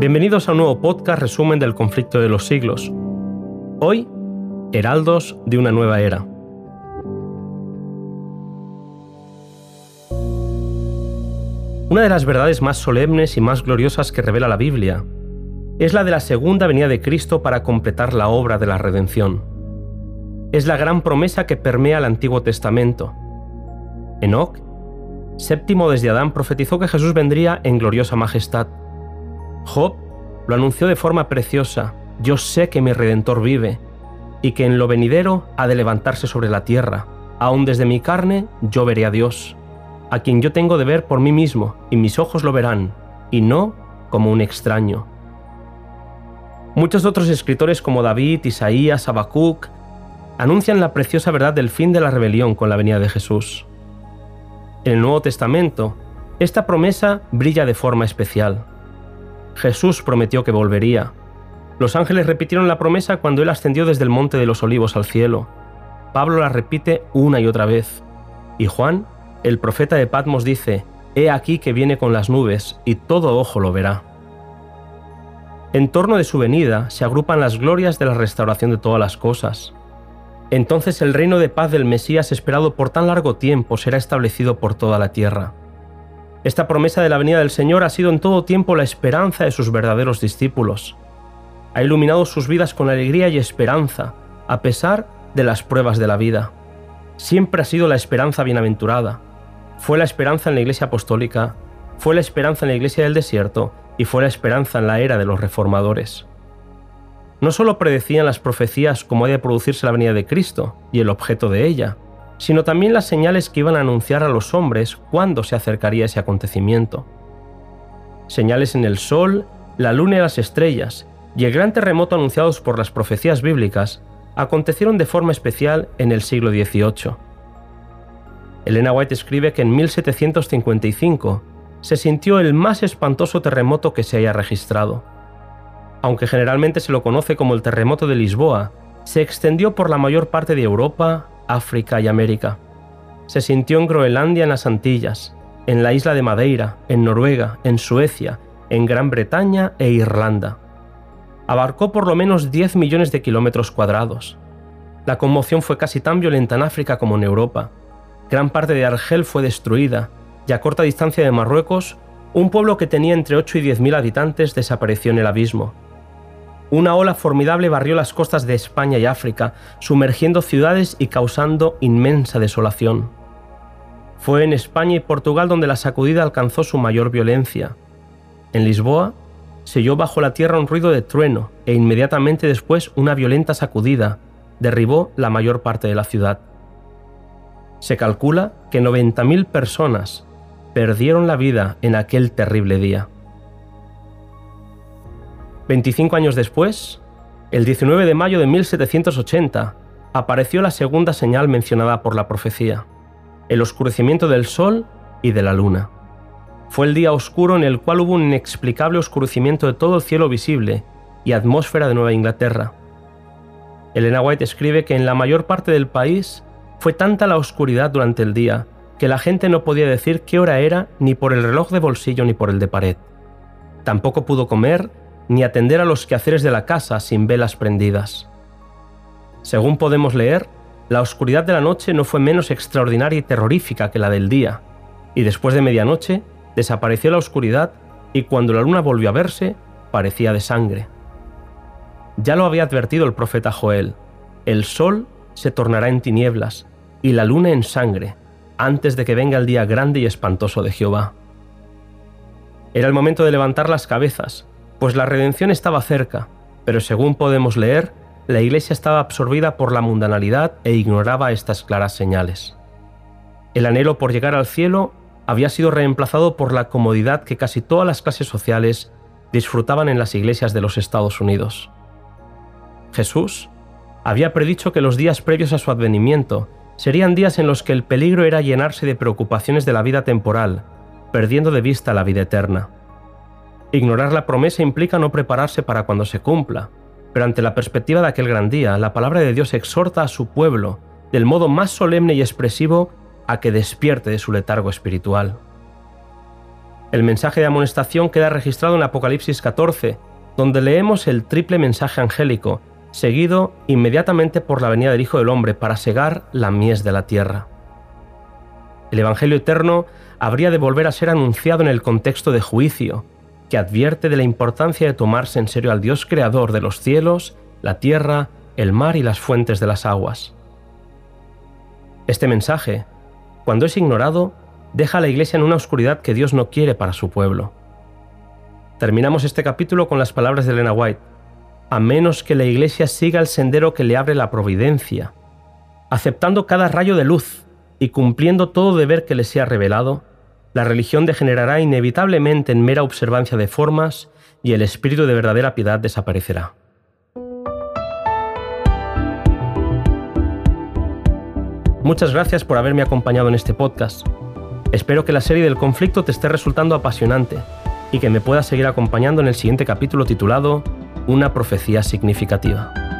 Bienvenidos a un nuevo podcast resumen del conflicto de los siglos. Hoy, Heraldos de una nueva era. Una de las verdades más solemnes y más gloriosas que revela la Biblia es la de la segunda venida de Cristo para completar la obra de la redención. Es la gran promesa que permea el Antiguo Testamento. Enoch, séptimo desde Adán, profetizó que Jesús vendría en gloriosa majestad. Job lo anunció de forma preciosa, yo sé que mi Redentor vive, y que en lo venidero ha de levantarse sobre la tierra, aun desde mi carne yo veré a Dios, a quien yo tengo de ver por mí mismo, y mis ojos lo verán, y no como un extraño. Muchos otros escritores como David, Isaías, Habacuc, anuncian la preciosa verdad del fin de la rebelión con la venida de Jesús. En el Nuevo Testamento, esta promesa brilla de forma especial. Jesús prometió que volvería. Los ángeles repitieron la promesa cuando Él ascendió desde el Monte de los Olivos al cielo. Pablo la repite una y otra vez. Y Juan, el profeta de Patmos, dice, He aquí que viene con las nubes, y todo ojo lo verá. En torno de su venida se agrupan las glorias de la restauración de todas las cosas. Entonces el reino de paz del Mesías esperado por tan largo tiempo será establecido por toda la tierra. Esta promesa de la venida del Señor ha sido en todo tiempo la esperanza de sus verdaderos discípulos. Ha iluminado sus vidas con alegría y esperanza, a pesar de las pruebas de la vida. Siempre ha sido la esperanza bienaventurada. Fue la esperanza en la Iglesia Apostólica, fue la esperanza en la Iglesia del Desierto y fue la esperanza en la era de los reformadores. No solo predecían las profecías cómo había de producirse la venida de Cristo y el objeto de ella, sino también las señales que iban a anunciar a los hombres cuándo se acercaría ese acontecimiento. Señales en el sol, la luna y las estrellas, y el gran terremoto anunciados por las profecías bíblicas acontecieron de forma especial en el siglo XVIII. Elena White escribe que en 1755 se sintió el más espantoso terremoto que se haya registrado. Aunque generalmente se lo conoce como el terremoto de Lisboa, se extendió por la mayor parte de Europa, África y América. Se sintió en Groenlandia en las Antillas, en la isla de Madeira, en Noruega, en Suecia, en Gran Bretaña e Irlanda. Abarcó por lo menos 10 millones de kilómetros cuadrados. La conmoción fue casi tan violenta en África como en Europa. Gran parte de Argel fue destruida y a corta distancia de Marruecos, un pueblo que tenía entre 8 y 10 mil habitantes desapareció en el abismo. Una ola formidable barrió las costas de España y África, sumergiendo ciudades y causando inmensa desolación. Fue en España y Portugal donde la sacudida alcanzó su mayor violencia. En Lisboa se oyó bajo la tierra un ruido de trueno e inmediatamente después una violenta sacudida derribó la mayor parte de la ciudad. Se calcula que 90.000 personas perdieron la vida en aquel terrible día. 25 años después, el 19 de mayo de 1780, apareció la segunda señal mencionada por la profecía, el oscurecimiento del Sol y de la Luna. Fue el día oscuro en el cual hubo un inexplicable oscurecimiento de todo el cielo visible y atmósfera de Nueva Inglaterra. Elena White escribe que en la mayor parte del país fue tanta la oscuridad durante el día que la gente no podía decir qué hora era ni por el reloj de bolsillo ni por el de pared. Tampoco pudo comer ni atender a los quehaceres de la casa sin velas prendidas. Según podemos leer, la oscuridad de la noche no fue menos extraordinaria y terrorífica que la del día, y después de medianoche desapareció la oscuridad y cuando la luna volvió a verse, parecía de sangre. Ya lo había advertido el profeta Joel, el sol se tornará en tinieblas y la luna en sangre, antes de que venga el día grande y espantoso de Jehová. Era el momento de levantar las cabezas, pues la redención estaba cerca, pero según podemos leer, la iglesia estaba absorbida por la mundanalidad e ignoraba estas claras señales. El anhelo por llegar al cielo había sido reemplazado por la comodidad que casi todas las clases sociales disfrutaban en las iglesias de los Estados Unidos. Jesús había predicho que los días previos a su advenimiento serían días en los que el peligro era llenarse de preocupaciones de la vida temporal, perdiendo de vista la vida eterna. Ignorar la promesa implica no prepararse para cuando se cumpla, pero ante la perspectiva de aquel gran día, la palabra de Dios exhorta a su pueblo, del modo más solemne y expresivo, a que despierte de su letargo espiritual. El mensaje de amonestación queda registrado en Apocalipsis 14, donde leemos el triple mensaje angélico, seguido inmediatamente por la venida del Hijo del Hombre para segar la mies de la tierra. El Evangelio eterno habría de volver a ser anunciado en el contexto de juicio, que advierte de la importancia de tomarse en serio al Dios creador de los cielos, la tierra, el mar y las fuentes de las aguas. Este mensaje, cuando es ignorado, deja a la Iglesia en una oscuridad que Dios no quiere para su pueblo. Terminamos este capítulo con las palabras de Elena White, a menos que la Iglesia siga el sendero que le abre la providencia, aceptando cada rayo de luz y cumpliendo todo deber que le sea revelado, la religión degenerará inevitablemente en mera observancia de formas y el espíritu de verdadera piedad desaparecerá. Muchas gracias por haberme acompañado en este podcast. Espero que la serie del conflicto te esté resultando apasionante y que me puedas seguir acompañando en el siguiente capítulo titulado una profecía significativa.